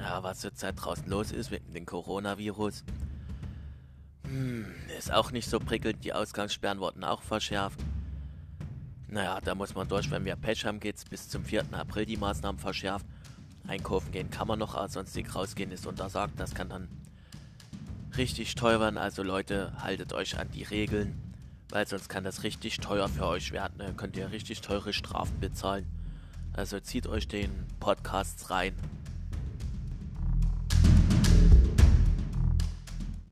Ja, was zurzeit draußen los ist wegen dem Coronavirus. Hm, ist auch nicht so prickelnd. Die Ausgangssperren wurden auch verschärft. Naja, da muss man durch. Wenn wir Pech haben, geht's bis zum 4. April die Maßnahmen verschärft. Einkaufen gehen kann man noch, aber sonstig rausgehen ist untersagt. Das kann dann richtig teuer werden. Also Leute, haltet euch an die Regeln, weil sonst kann das richtig teuer für euch werden. Dann könnt ihr richtig teure Strafen bezahlen. Also zieht euch den Podcast rein.